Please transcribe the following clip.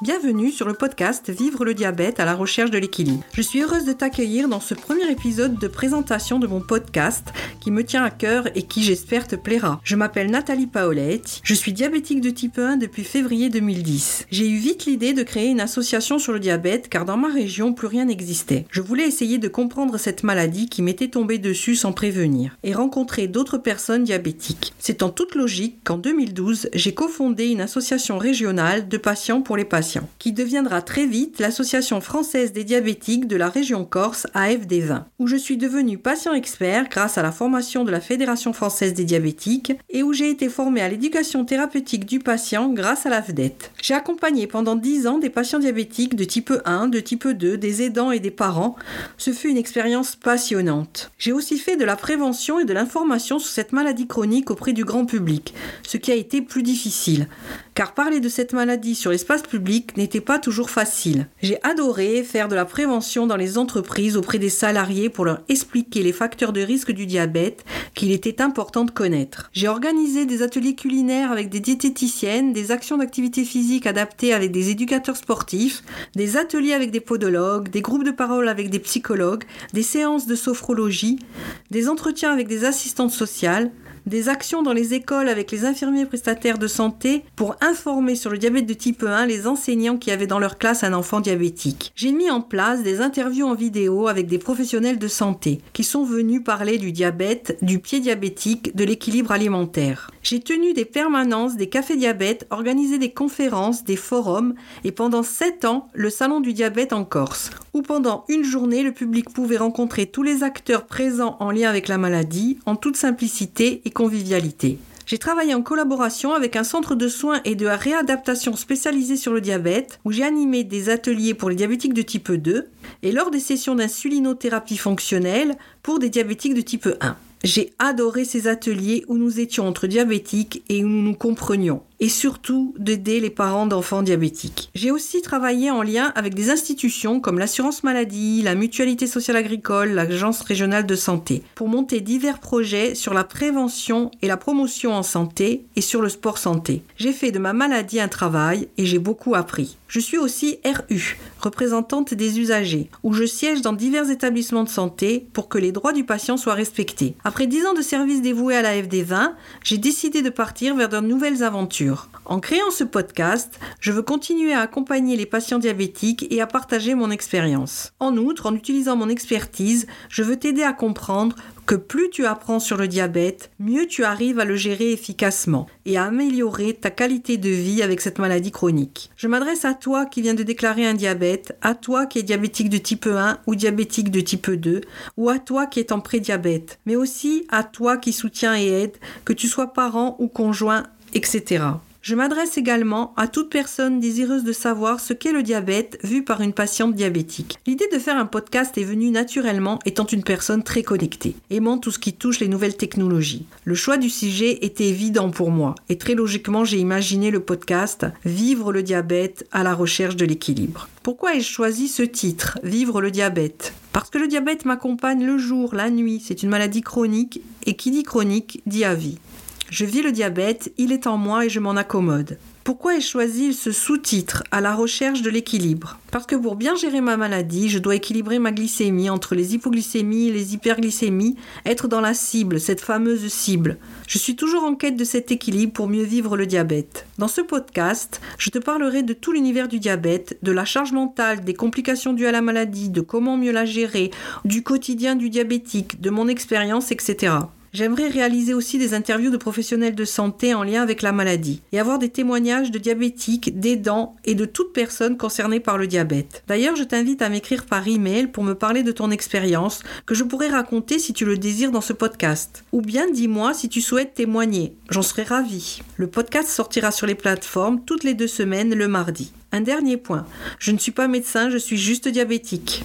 Bienvenue sur le podcast Vivre le diabète à la recherche de l'équilibre. Je suis heureuse de t'accueillir dans ce premier épisode de présentation de mon podcast qui me tient à cœur et qui j'espère te plaira. Je m'appelle Nathalie Paolette, je suis diabétique de type 1 depuis février 2010. J'ai eu vite l'idée de créer une association sur le diabète car dans ma région plus rien n'existait. Je voulais essayer de comprendre cette maladie qui m'était tombée dessus sans prévenir et rencontrer d'autres personnes diabétiques. C'est en toute logique qu'en 2012 j'ai cofondé une association régionale de patients pour les patients qui deviendra très vite l'Association française des diabétiques de la région Corse AFD20, où je suis devenu patient expert grâce à la formation de la Fédération française des diabétiques et où j'ai été formé à l'éducation thérapeutique du patient grâce à la FDET. J'ai accompagné pendant 10 ans des patients diabétiques de type 1, de type 2, des aidants et des parents. Ce fut une expérience passionnante. J'ai aussi fait de la prévention et de l'information sur cette maladie chronique auprès du grand public, ce qui a été plus difficile car parler de cette maladie sur l'espace public n'était pas toujours facile. J'ai adoré faire de la prévention dans les entreprises auprès des salariés pour leur expliquer les facteurs de risque du diabète qu'il était important de connaître. J'ai organisé des ateliers culinaires avec des diététiciennes, des actions d'activité physique adaptées avec des éducateurs sportifs, des ateliers avec des podologues, des groupes de parole avec des psychologues, des séances de sophrologie, des entretiens avec des assistantes sociales, des actions dans les écoles avec les infirmiers prestataires de santé pour informer sur le diabète de type 1 les enseignants qui avaient dans leur classe un enfant diabétique. J'ai mis en place des interviews en vidéo avec des professionnels de santé qui sont venus parler du diabète, du pied diabétique, de l'équilibre alimentaire. J'ai tenu des permanences, des cafés diabète, organisé des conférences, des forums et pendant 7 ans le salon du diabète en Corse, où pendant une journée le public pouvait rencontrer tous les acteurs présents en lien avec la maladie en toute simplicité et J'ai travaillé en collaboration avec un centre de soins et de réadaptation spécialisé sur le diabète, où j'ai animé des ateliers pour les diabétiques de type 2 et lors des sessions d'insulinothérapie fonctionnelle pour des diabétiques de type 1. J'ai adoré ces ateliers où nous étions entre diabétiques et où nous nous comprenions et surtout d'aider les parents d'enfants diabétiques. J'ai aussi travaillé en lien avec des institutions comme l'assurance maladie, la mutualité sociale agricole, l'agence régionale de santé pour monter divers projets sur la prévention et la promotion en santé et sur le sport santé. J'ai fait de ma maladie un travail et j'ai beaucoup appris. Je suis aussi RU, représentante des usagers, où je siège dans divers établissements de santé pour que les droits du patient soient respectés. Après 10 ans de service dévoué à la FD20, j'ai décidé de partir vers de nouvelles aventures en créant ce podcast, je veux continuer à accompagner les patients diabétiques et à partager mon expérience. En outre, en utilisant mon expertise, je veux t'aider à comprendre que plus tu apprends sur le diabète, mieux tu arrives à le gérer efficacement et à améliorer ta qualité de vie avec cette maladie chronique. Je m'adresse à toi qui viens de déclarer un diabète, à toi qui es diabétique de type 1 ou diabétique de type 2, ou à toi qui es en prédiabète, mais aussi à toi qui soutiens et aide, que tu sois parent ou conjoint etc. Je m'adresse également à toute personne désireuse de savoir ce qu'est le diabète vu par une patiente diabétique. L'idée de faire un podcast est venue naturellement étant une personne très connectée, aimant tout ce qui touche les nouvelles technologies. Le choix du sujet était évident pour moi et très logiquement j'ai imaginé le podcast Vivre le diabète à la recherche de l'équilibre. Pourquoi ai-je choisi ce titre, Vivre le diabète? Parce que le diabète m'accompagne le jour, la nuit, c'est une maladie chronique et qui dit chronique dit à vie. Je vis le diabète, il est en moi et je m'en accommode. Pourquoi ai-je choisi ce sous-titre à la recherche de l'équilibre? Parce que pour bien gérer ma maladie, je dois équilibrer ma glycémie entre les hypoglycémies et les hyperglycémies, être dans la cible, cette fameuse cible. Je suis toujours en quête de cet équilibre pour mieux vivre le diabète. Dans ce podcast, je te parlerai de tout l'univers du diabète, de la charge mentale, des complications dues à la maladie, de comment mieux la gérer, du quotidien du diabétique, de mon expérience, etc. J'aimerais réaliser aussi des interviews de professionnels de santé en lien avec la maladie et avoir des témoignages de diabétiques, d'aidants et de toute personne concernée par le diabète. D'ailleurs, je t'invite à m'écrire par email pour me parler de ton expérience que je pourrais raconter si tu le désires dans ce podcast. Ou bien dis-moi si tu souhaites témoigner. J'en serais ravie. Le podcast sortira sur les plateformes toutes les deux semaines le mardi. Un dernier point. Je ne suis pas médecin, je suis juste diabétique.